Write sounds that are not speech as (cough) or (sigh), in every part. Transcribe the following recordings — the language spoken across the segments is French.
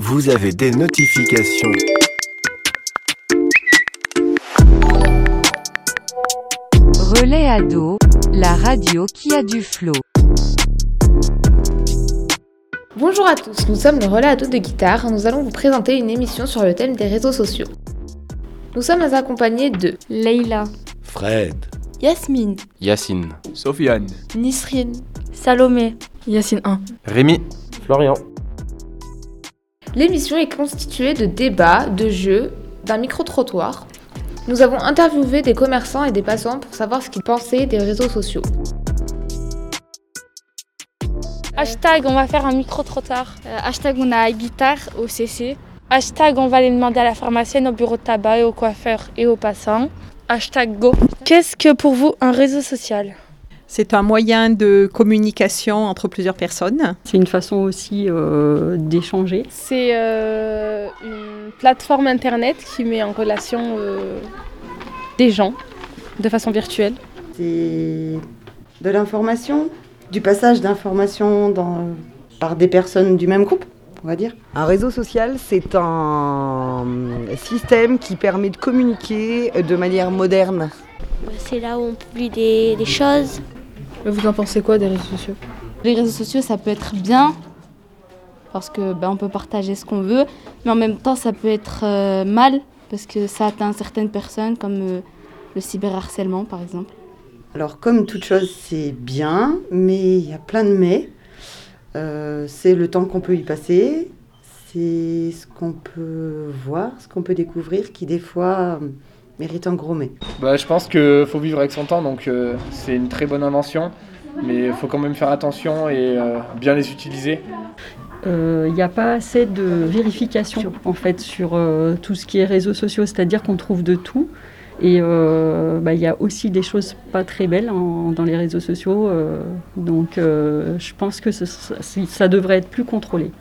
vous avez des notifications. Relais Ado, la radio qui a du flow. Bonjour à tous, nous sommes le Relais Ado de guitare. Nous allons vous présenter une émission sur le thème des réseaux sociaux. Nous sommes accompagnés de Leïla, Fred, Yasmine, Yacine, Sofiane, Nisrine, Salomé, Yacine 1, Rémi, Florian. L'émission est constituée de débats, de jeux, d'un micro-trottoir. Nous avons interviewé des commerçants et des passants pour savoir ce qu'ils pensaient des réseaux sociaux. Hashtag on va faire un micro-trottoir. Euh, hashtag on a guitare au CC. Hashtag on va aller demander à la pharmacienne, au bureau de tabac et au coiffeur et aux passants. Hashtag go. Qu'est-ce que pour vous un réseau social? C'est un moyen de communication entre plusieurs personnes. C'est une façon aussi euh, d'échanger. C'est euh, une plateforme internet qui met en relation euh, des gens de façon virtuelle. C'est de l'information, du passage d'informations par des personnes du même groupe, on va dire. Un réseau social, c'est un système qui permet de communiquer de manière moderne. C'est là où on publie des, des choses. Vous en pensez quoi des réseaux sociaux? Les réseaux sociaux, ça peut être bien parce que ben, on peut partager ce qu'on veut, mais en même temps, ça peut être euh, mal parce que ça atteint certaines personnes, comme euh, le cyberharcèlement, par exemple. Alors, comme toute chose, c'est bien, mais il y a plein de mais. Euh, c'est le temps qu'on peut y passer, c'est ce qu'on peut voir, ce qu'on peut découvrir, qui des fois mérite un gros mais. Bah, je pense qu'il faut vivre avec son temps, donc euh, c'est une très bonne invention, mais il faut quand même faire attention et euh, bien les utiliser. Il euh, n'y a pas assez de vérification en fait sur euh, tout ce qui est réseaux sociaux, c'est-à-dire qu'on trouve de tout. Et il euh, bah, y a aussi des choses pas très belles en, dans les réseaux sociaux. euh, donc euh, je pense que ce- ça devrait être plus contrôlé.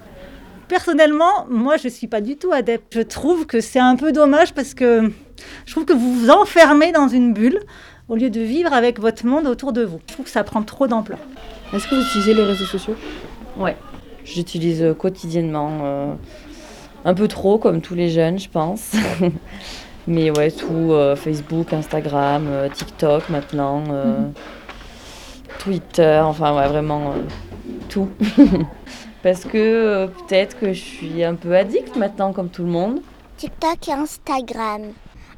Personnellement, moi, je ne suis pas du tout adepte. Je trouve que c'est un peu dommage parce que je trouve que vous vous enfermez dans une bulle au lieu de vivre avec votre monde autour de vous. Je trouve que ça prend trop d'ampleur. Est-ce que vous utilisez les réseaux sociaux? Ouais, j'utilise euh, quotidiennement. euh, un peu trop, comme tous les jeunes, je pense. (laughs) Mais ouais, tout, euh, Facebook, Instagram, euh, TikTok maintenant, euh, Twitter, enfin ouais, vraiment euh, tout. (laughs) Parce que euh, peut-être que je suis un peu addict maintenant, comme tout le monde. TikTok et Instagram.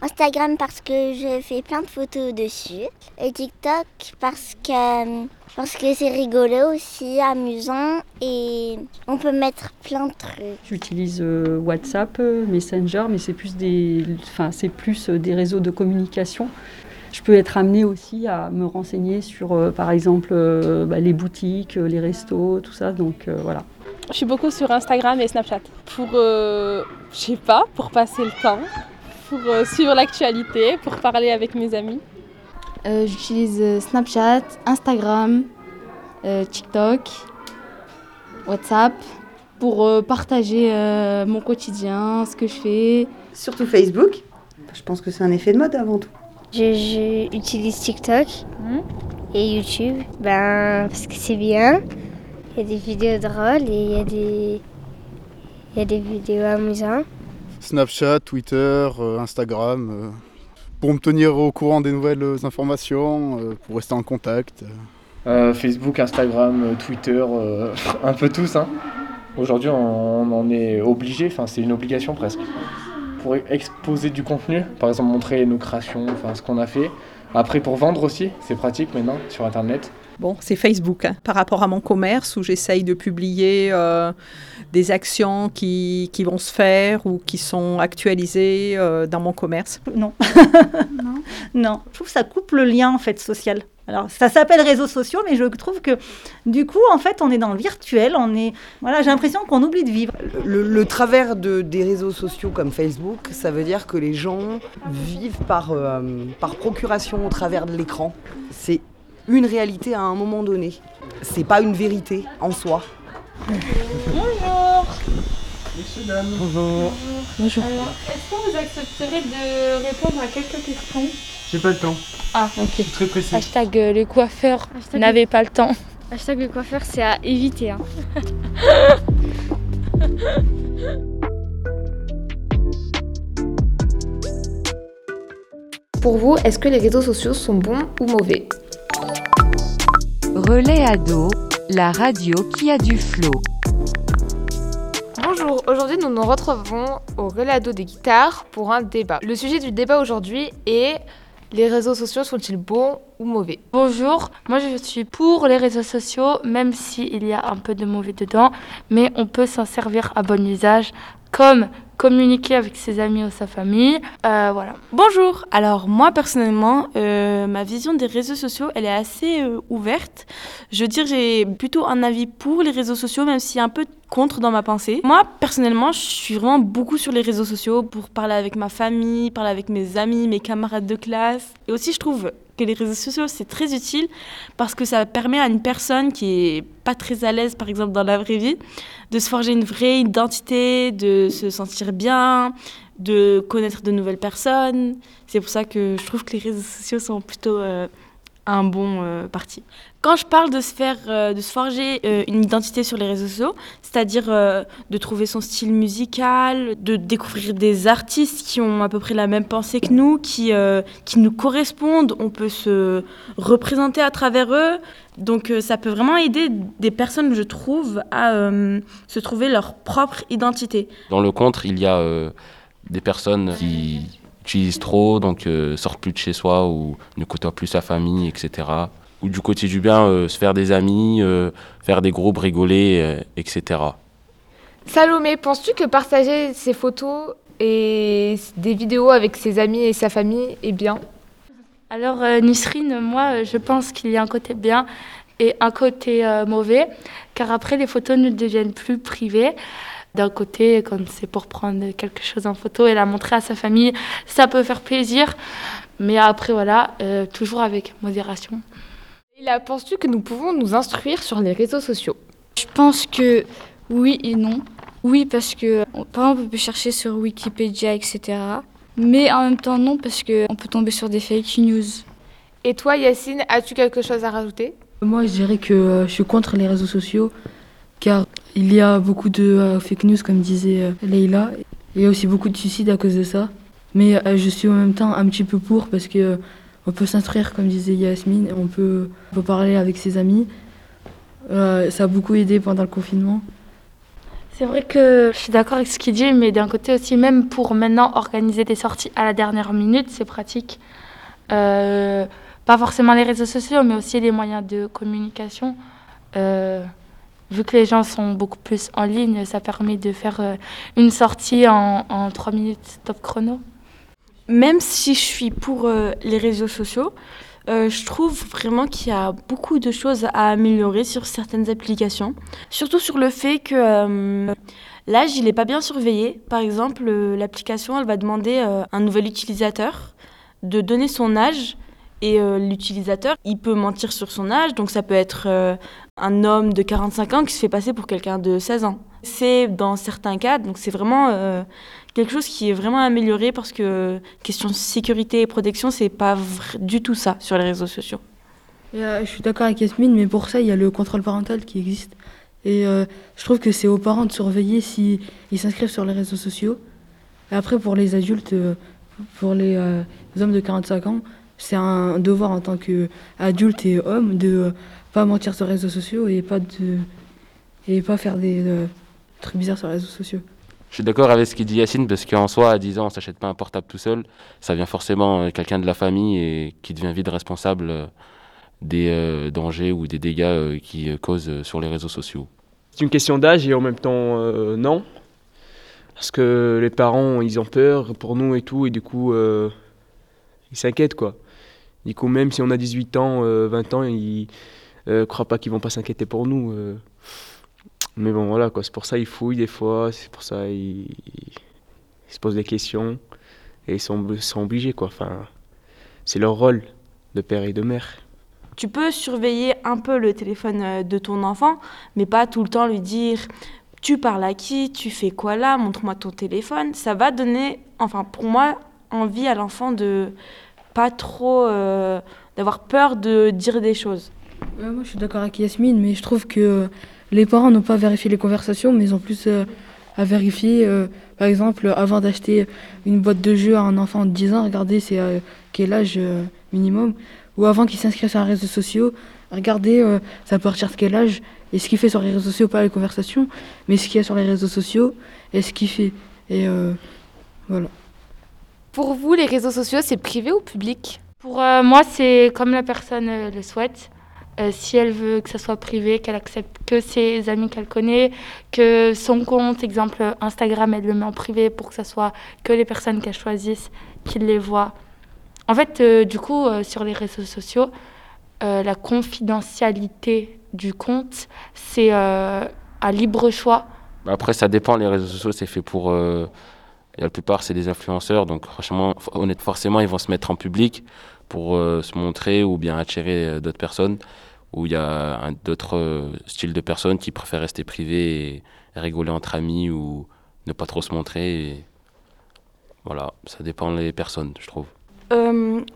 Instagram parce que je fais plein de photos dessus. Et TikTok parce que parce que c'est rigolo aussi, amusant et on peut mettre plein de trucs. J'utilise euh, WhatsApp, euh, Messenger, mais c'est plus des, enfin c'est plus euh, des réseaux de communication. Je peux être amenée aussi à me renseigner sur, euh, par exemple, euh, bah, les boutiques, euh, les restos, tout ça. Donc euh, voilà. Je suis beaucoup sur Instagram et Snapchat pour, euh, je sais pas, pour passer le temps, pour euh, suivre l'actualité, pour parler avec mes amis. Euh, J'utilise euh, Snapchat, Instagram, euh, TikTok, WhatsApp pour euh, partager euh, mon quotidien, ce que je fais. Surtout Facebook. Je pense que c'est un effet de mode avant tout. Je, je utilise TikTok et YouTube ben, parce que c'est bien. Il y a des vidéos drôles et il y a des, il y a des vidéos amusantes. Snapchat, Twitter, euh, Instagram, euh, pour me tenir au courant des nouvelles informations, euh, pour rester en contact. Facebook, Instagram, Twitter, un peu tous. Hein. Aujourd'hui, on, on en est obligé, enfin c'est une obligation presque. Pour exposer du contenu, par exemple montrer nos créations, enfin ce qu'on a fait. Après pour vendre aussi, c'est pratique maintenant sur Internet. Bon, c'est Facebook hein, par rapport à mon commerce où j'essaye de publier euh, des actions qui, qui vont se faire ou qui sont actualisées euh, dans mon commerce. Non. non. (laughs) Non. Je trouve que ça coupe le lien en fait social. Alors ça s'appelle réseaux sociaux, mais je trouve que du coup en fait on est dans le virtuel, on est voilà j'ai l'impression qu'on oublie de vivre. Le, le travers de, des réseaux sociaux comme Facebook, ça veut dire que les gens vivent par, euh, par procuration au travers de l'écran. C'est une réalité à un moment donné. C'est pas une vérité en soi. Bonjour. Messieurs, dames. Bonjour. Bonjour. Alors, est-ce que vous accepterez de répondre à quelques questions? J'ai pas le temps. Ah, ok. Très précis. Hashtag euh, le coiffeur Hashtag- n'avait pas le temps. Hashtag le coiffeur, c'est à éviter. Hein. Pour vous, est-ce que les réseaux sociaux sont bons ou mauvais? Relais Ado, la radio qui a du flow. Bonjour, aujourd'hui nous nous retrouvons au Relais Ado des guitares pour un débat. Le sujet du débat aujourd'hui est les réseaux sociaux sont-ils bons ou mauvais? Bonjour, moi je suis pour les réseaux sociaux, même s'il y a un peu de mauvais dedans, mais on peut s'en servir à bon usage, comme communiquer avec ses amis ou sa famille. Euh, voilà. Bonjour. Alors moi personnellement, euh, ma vision des réseaux sociaux, elle est assez euh, ouverte. Je veux dire, j'ai plutôt un avis pour les réseaux sociaux, même a un peu contre dans ma pensée. Moi personnellement, je suis vraiment beaucoup sur les réseaux sociaux pour parler avec ma famille, parler avec mes amis, mes camarades de classe. Et aussi, je trouve que les réseaux sociaux, c'est très utile parce que ça permet à une personne qui est pas très à l'aise, par exemple, dans la vraie vie, de se forger une vraie identité, de se sentir bien, de connaître de nouvelles personnes. C'est pour ça que je trouve que les réseaux sociaux sont plutôt euh, un bon euh, parti. Quand je parle de se faire, euh, de se forger euh, une identité sur les réseaux sociaux, c'est-à-dire de trouver son style musical, de découvrir des artistes qui ont à peu près la même pensée que nous, qui, qui nous correspondent, on peut se représenter à travers eux. Donc ça peut vraiment aider des personnes, je trouve, à se trouver leur propre identité. Dans le contre, il y a des personnes qui utilisent trop, donc euh, sortent plus de chez soi ou ne côtoient plus sa famille, etc. Ou du côté du bien, euh, se faire des amis, euh, faire des groupes, rigoler, euh, etc. Salomé, penses-tu que partager ses photos et des vidéos avec ses amis et sa famille est bien? Alors euh, Nisrine, moi je pense qu'il y a un côté bien et un côté euh, mauvais, car après les photos ne deviennent plus privées. D'un côté, quand c'est pour prendre quelque chose en photo et la montrer à sa famille, ça peut faire plaisir, mais après voilà, euh, toujours avec modération. Et là, penses-tu que nous pouvons nous instruire sur les réseaux sociaux? Je pense que oui et non. Oui, parce que par exemple, on peut chercher sur Wikipédia, etc. Mais en même temps, non, parce qu'on peut tomber sur des fake news. Et toi, Yacine, as-tu quelque chose à rajouter? Moi, je dirais que euh, je suis contre les réseaux sociaux, car il y a beaucoup de euh, fake news, comme disait euh, Leïla. Il y a aussi beaucoup de suicides à cause de ça. Mais euh, je suis en même temps un petit peu pour, parce que on peut s'instruire, comme disait Yasmine, on peut, parler avec ses amis. Ça a beaucoup aidé pendant le confinement. C'est vrai que je suis d'accord avec ce qu'il dit, mais d'un côté aussi, même pour maintenant organiser des sorties à la dernière minute, c'est pratique. Pas forcément les réseaux sociaux, mais aussi les moyens de communication. Vu que les gens sont beaucoup plus en ligne, ça permet de faire euh, une sortie en, en 3 minutes top chrono. Même si je suis pour euh, les réseaux sociaux, euh, je trouve vraiment qu'il y a beaucoup de choses à améliorer sur certaines applications. Surtout sur le fait que l'âge, il n'est pas bien surveillé. Par exemple, l'application, elle va demander à un nouvel utilisateur de donner son âge. Et euh, l'utilisateur, il peut mentir sur son âge. Donc ça peut être euh, un homme de 45 ans qui se fait passer pour quelqu'un de 16 ans. C'est dans certains cas, donc c'est vraiment euh, quelque chose qui est vraiment amélioré parce que question sécurité et protection, c'est pas du tout ça sur les réseaux sociaux. Je suis d'accord avec Yasmine, mais pour ça, il y a le contrôle parental qui existe. Et je trouve que c'est aux parents de surveiller s'ils s'inscrivent sur les réseaux sociaux. Et après, pour les adultes, pour les hommes de 45 ans, c'est un devoir en tant qu'adulte et homme de euh, pas mentir sur les réseaux sociaux et pas, de, et pas faire des euh, trucs bizarres sur les réseaux sociaux. Je suis d'accord avec ce qu'il dit Yacine, parce qu'en soi, à 10 ans, on s'achète pas un portable tout seul. Ça vient forcément euh, quelqu'un de la famille et qui devient vite responsable des euh, dangers ou des dégâts euh, qui causent euh, sur les réseaux sociaux. C'est une question d'âge et en même temps euh, non. Parce que les parents, ils ont peur pour nous et tout, et du coup, euh, ils s'inquiètent quoi. Du coup, même si on a 18 ans, euh, 20 ans, ils ne croient pas qu'ils vont pas s'inquiéter pour nous. euh. Mais bon, voilà quoi, c'est pour ça qu'ils fouillent des fois, c'est pour ça qu'ils ils se posent des questions, et ils sont, ils sont obligés quoi. Enfin, c'est leur rôle de père et de mère. Tu peux surveiller un peu le téléphone euh, de ton enfant, mais pas tout le temps lui dire tu parles à qui, tu fais quoi là, montre-moi ton téléphone. Ça va donner, enfin pour moi, envie à l'enfant de pas trop euh, d'avoir peur de dire des choses. Moi, je suis d'accord avec Yasmine, mais je trouve que euh, les parents n'ont pas vérifié les conversations, mais ils ont plus euh, à vérifier. par exemple, avant d'acheter une boîte de jeux à un enfant de 10 ans, regardez c'est quel âge minimum. Ou avant qu'il s'inscrive sur un réseau social, regardez ça peut partir de quel âge. Et ce qu'il fait sur les réseaux sociaux, pas les conversations, mais ce qu'il y a sur les réseaux sociaux et ce qu'il fait. Et voilà. Pour vous, les réseaux sociaux, c'est privé ou public? Pour euh, moi, c'est comme la personne euh, le souhaite. Euh, si elle veut que ça soit privé, qu'elle accepte que ses amis qu'elle connaît, que son compte, exemple Instagram, elle le met en privé pour que ça soit que les personnes qu'elle choisisse qui les voient. En fait, euh, du coup, euh, sur les réseaux sociaux, euh, la confidentialité du compte, c'est euh, à libre choix. Après, ça dépend. Les réseaux sociaux, c'est fait pour. La plupart, c'est des influenceurs. Donc, franchement, honnête, forcément, ils vont se mettre en public pour euh, se montrer ou bien attirer euh, d'autres personnes. Ou il y a d'autres euh, styles de personnes qui préfèrent rester privés et, rigoler entre amis ou ne pas trop se montrer. Voilà, ça dépend des personnes, je trouve.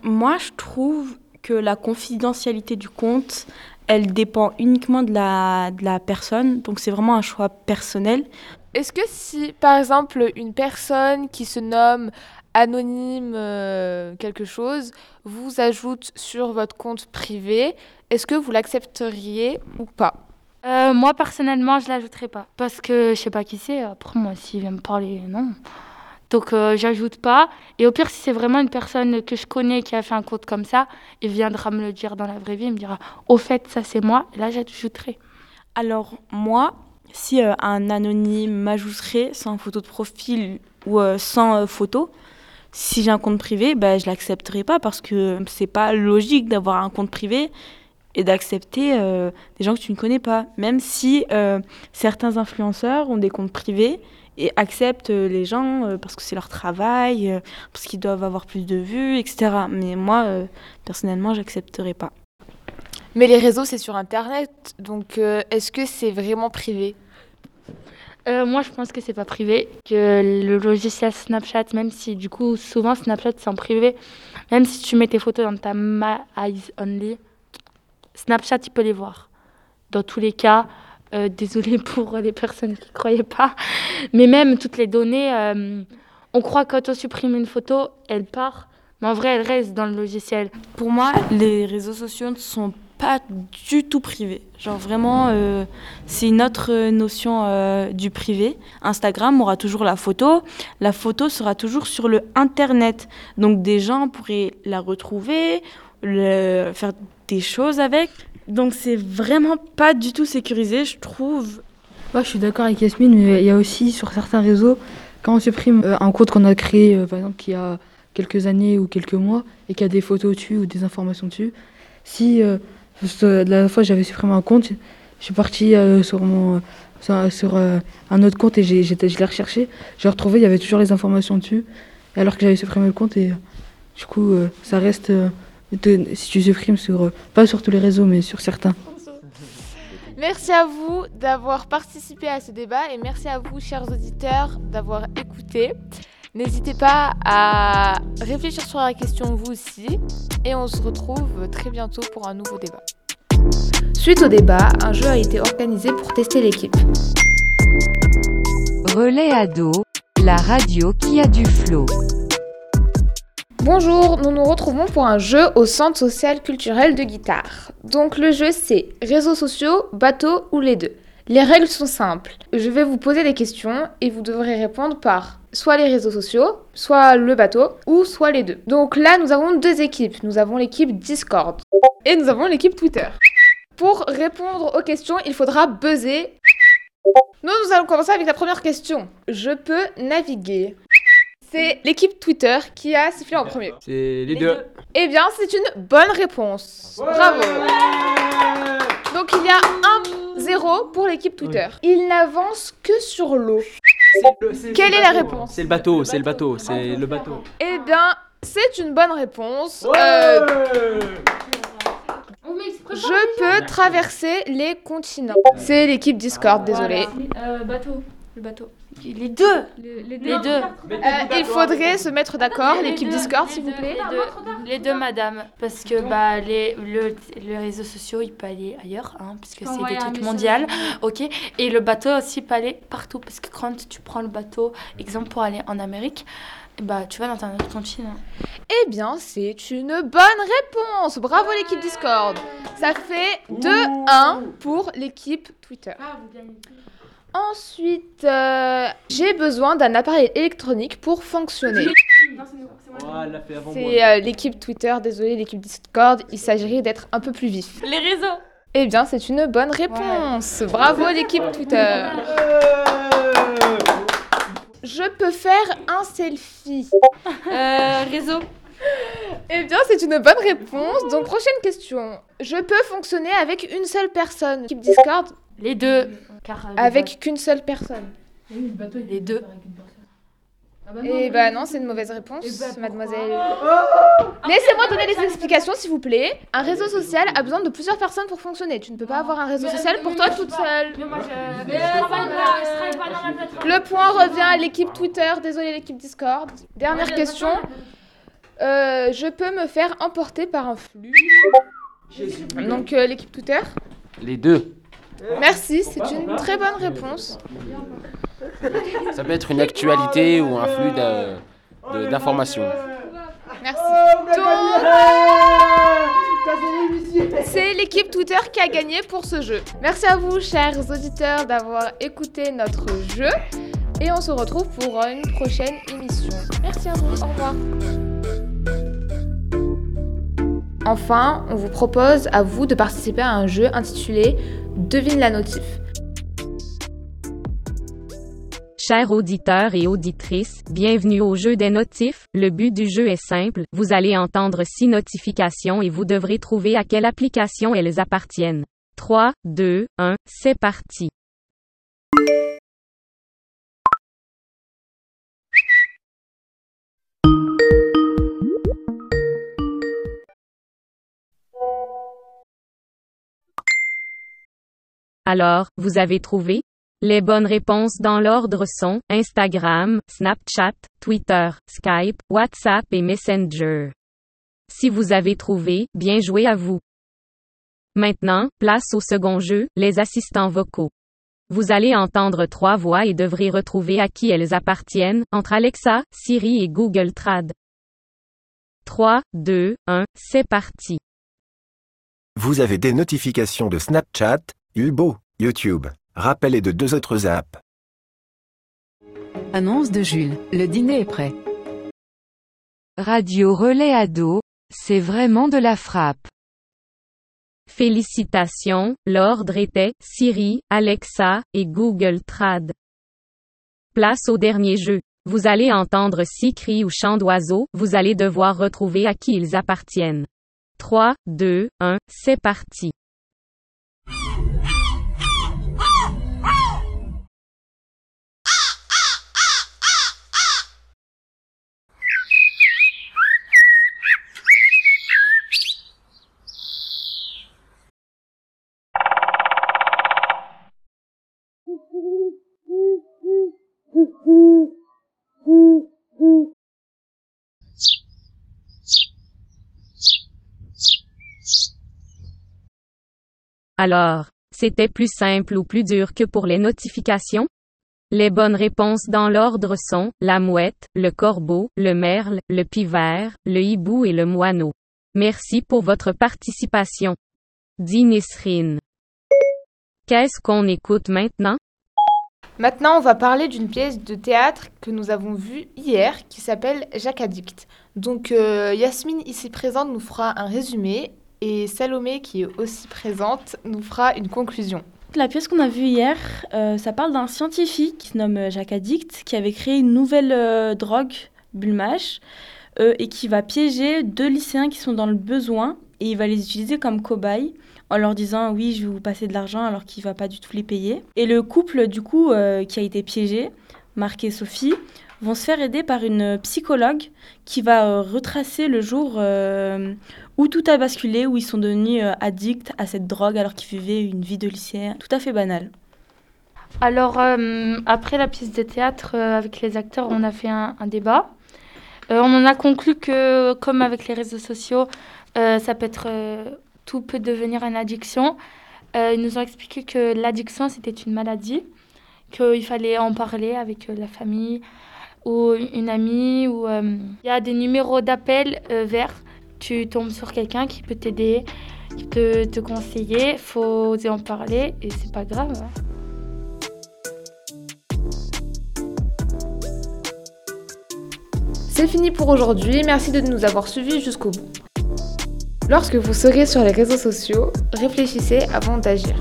Moi, je trouve que la confidentialité du compte, elle dépend uniquement de la personne. Donc, c'est vraiment un choix personnel. Est-ce que si, par exemple, une personne qui se nomme anonyme euh, quelque chose vous ajoute sur votre compte privé, est-ce que vous l'accepteriez ou pas? Euh, moi, personnellement, je l'ajouterai pas. Parce que je sais pas qui c'est. Après, moi, s'il vient me parler, non. Donc, euh, j'ajoute pas. Et au pire, si c'est vraiment une personne que je connais qui a fait un compte comme ça, il viendra me le dire dans la vraie vie. Il me dira, au fait, ça, c'est moi. Et là, j'ajouterai. Alors, moi, si euh, un anonyme m'ajouterait sans photo de profil ou euh, sans euh, photo, si j'ai un compte privé, ben, je l'accepterai pas parce que c'est pas logique d'avoir un compte privé et d'accepter des gens que tu ne connais pas. Même si certains influenceurs ont des comptes privés et acceptent les gens parce que c'est leur travail, parce qu'ils doivent avoir plus de vues, etc. Mais moi, personnellement, j'accepterai pas. Mais les réseaux, c'est sur Internet, donc est-ce que c'est vraiment privé? Euh, moi, je pense que c'est pas privé, que le logiciel Snapchat, même si du coup, souvent Snapchat c'est en privé, même si tu mets tes photos dans ta My Eyes Only, Snapchat, il peut les voir. Dans tous les cas, euh, (laughs) désolé pour les personnes qui croyaient pas, mais même toutes les données, euh, on croit que quand on supprime une photo, elle part, mais en vrai, elle reste dans le logiciel. Pour moi, les réseaux sociaux ne sont pas du tout privés. Genre vraiment, euh, c'est euh, notion euh, du privé. Instagram aura toujours la photo. La photo sera toujours sur le Internet. Donc des gens pourraient la retrouver, faire des choses avec. Donc c'est vraiment pas du tout sécurisé, je trouve. Ouais, je suis d'accord avec Yasmine, mais il y a aussi sur certains réseaux, quand on supprime euh, un compte qu'on a créé, euh, par exemple, qui a quelques années ou quelques mois, et qui a des photos dessus ou des informations dessus, si euh, que la fois j'avais supprimé un compte, je suis partie euh, sur, mon, sur, sur, euh, un autre compte et j'ai, je l'ai recherché, j'ai retrouvé, il y avait toujours les informations dessus, alors que j'avais supprimé le compte, et euh, du coup, euh, ça reste, euh, si tu supprimes sur, euh, pas sur tous les réseaux, mais sur certains. (laughs) Merci à vous d'avoir participé à ce débat et merci à vous, chers auditeurs, d'avoir écouté. N'hésitez pas à réfléchir sur la question vous aussi et on se retrouve très bientôt pour un nouveau débat. Suite au débat, un jeu a été organisé pour tester l'équipe. Relais ado, la radio qui a du flow. Bonjour, nous nous retrouvons pour un jeu au Centre social culturel de guitare. Donc le jeu c'est réseaux sociaux, bateaux ou les deux. Les règles sont simples. Je vais vous poser des questions et vous devrez répondre par soit les réseaux sociaux, soit le bateau ou soit les deux. Donc là nous avons deux équipes. Nous avons l'équipe Discord et nous avons l'équipe Twitter. Pour répondre aux questions, il faudra buzzer. Nous, nous allons commencer avec la première question. Je peux naviguer. C'est l'équipe Twitter qui a sifflé en premier. C'est les deux. Eh bien, c'est une bonne réponse. Bravo. Donc il y a 1-0 pour l'équipe Twitter. Il n'avance que sur l'eau. Quelle est la réponse C'est le bateau, c'est le bateau, c'est le bateau. Eh bien, c'est une bonne réponse. Euh, je peux traverser les continents. C'est l'équipe Discord, désolé. Euh, bateau. Le bateau. Les deux Les, deux. Euh, il faudrait se mettre d'accord, l'équipe Discord, s'il vous plaît. Les deux, les deux, madame. Parce que bah, les, le, les réseaux sociaux, il peut aller ailleurs, hein, puisque c'est envoyer des trucs mondiaux. Ok. Et le bateau aussi peut aller partout. Parce que quand tu prends le bateau, exemple pour aller en Amérique, bah, tu vas dans un autre continent. Eh bien, c'est une bonne réponse. Bravo l'équipe Discord. Ça fait 2-1 pour l'équipe Twitter. Ensuite, euh, j'ai besoin d'un appareil électronique pour fonctionner. C'est euh, l'équipe Twitter, désolé l'équipe Discord, il s'agirait d'être un peu plus vif. Les réseaux Eh bien, c'est une bonne réponse. Bravo l'équipe Twitter. Je peux faire un selfie. Euh, réseau. Eh bien, c'est une bonne réponse. Donc, prochaine question. Je peux fonctionner avec une seule personne. Équipe Discord Les deux. Avec qu'une seule personne. Les deux. Eh bah non, c'est une mauvaise réponse, mademoiselle. Laissez-moi donner des explications, s'il vous plaît. Un réseau social a besoin de plusieurs personnes pour fonctionner. Tu ne peux pas avoir un réseau social pour toi toute seule. Le point revient à l'équipe Twitter, désolé l'équipe Discord. Dernière question. Euh, je peux me faire emporter par un flux. Donc euh, l'équipe Twitter. Les deux. Merci, c'est une très bonne réponse. Ça peut être une actualité ou un flux d'informations. Merci. Donc, c'est l'équipe Twitter qui a gagné pour ce jeu. Merci à vous, chers auditeurs, d'avoir écouté notre jeu. Et on se retrouve pour une prochaine émission. Merci à vous. Au revoir. Enfin, on vous propose à vous de participer à un jeu intitulé Devine la notif. Chers auditeurs et auditrices, bienvenue au jeu des notifs. Le but du jeu est simple, vous allez entendre six notifications et vous devrez trouver à quelle application elles appartiennent. 3, 2, 1, c'est parti. Alors, vous avez trouvé? Les bonnes réponses dans l'ordre sont Instagram, Snapchat, Twitter, Skype, WhatsApp et Messenger. Si vous avez trouvé, bien joué à vous. Maintenant, place au second jeu, les assistants vocaux. Vous allez entendre trois voix et devrez retrouver à qui elles appartiennent, entre Alexa, Siri et Google Trad. 3, 2, 1, c'est parti. Vous avez des notifications de Snapchat, Ulbo, YouTube. Rappel et de deux autres apps. Annonce de Jules, le dîner est prêt. Radio Relais Ado, c'est vraiment de la frappe. Félicitations, l'ordre était Siri, Alexa et Google Trad. Place au dernier jeu. Vous allez entendre six cris ou chants d'oiseaux, vous allez devoir retrouver à qui ils appartiennent. 3, 2, 1, c'est parti. Alors, c'était plus simple ou plus dur que pour les notifications? Les bonnes réponses dans l'ordre sont la mouette, le corbeau, le merle, le pivert, le hibou et le moineau. Merci pour votre participation. Dit Nisrine. Qu'est-ce qu'on écoute maintenant? Maintenant, on va parler d'une pièce de théâtre que nous avons vue hier qui s'appelle Jacques Addict. Donc, euh, Yasmine, ici présente, nous fera un résumé et Salomé, qui est aussi présente, nous fera une conclusion. La pièce qu'on a vue hier, euh, ça parle d'un scientifique qui se nomme euh, Jacques Addict, qui avait créé une nouvelle drogue, Bulmash, et qui va piéger deux lycéens qui sont dans le besoin, et il va les utiliser comme cobayes en leur disant oui, je vais vous passer de l'argent alors qu'il va pas du tout les payer. Et le couple, du coup, euh, qui a été piégé, Marc et Sophie, vont se faire aider par une psychologue qui va euh, retracer le jour euh, où tout a basculé, où ils sont devenus addicts à cette drogue alors qu'ils vivaient une vie de lycéen tout à fait banale. Alors, après la pièce de théâtre, avec les acteurs, on a fait un, un débat. On en a conclu que, comme avec les réseaux sociaux, ça peut être, euh, tout peut devenir une addiction. Euh, ils nous ont expliqué que l'addiction, c'était une maladie, qu'il fallait en parler avec euh, la famille ou une amie. euh, Il y a des numéros d'appel euh, verts. Tu tombes sur quelqu'un qui peut t'aider, qui peut te conseiller. Il faut en parler et c'est pas grave. hein. C'est fini pour aujourd'hui, merci de nous avoir suivis jusqu'au bout. Lorsque vous serez sur les réseaux sociaux, réfléchissez avant d'agir.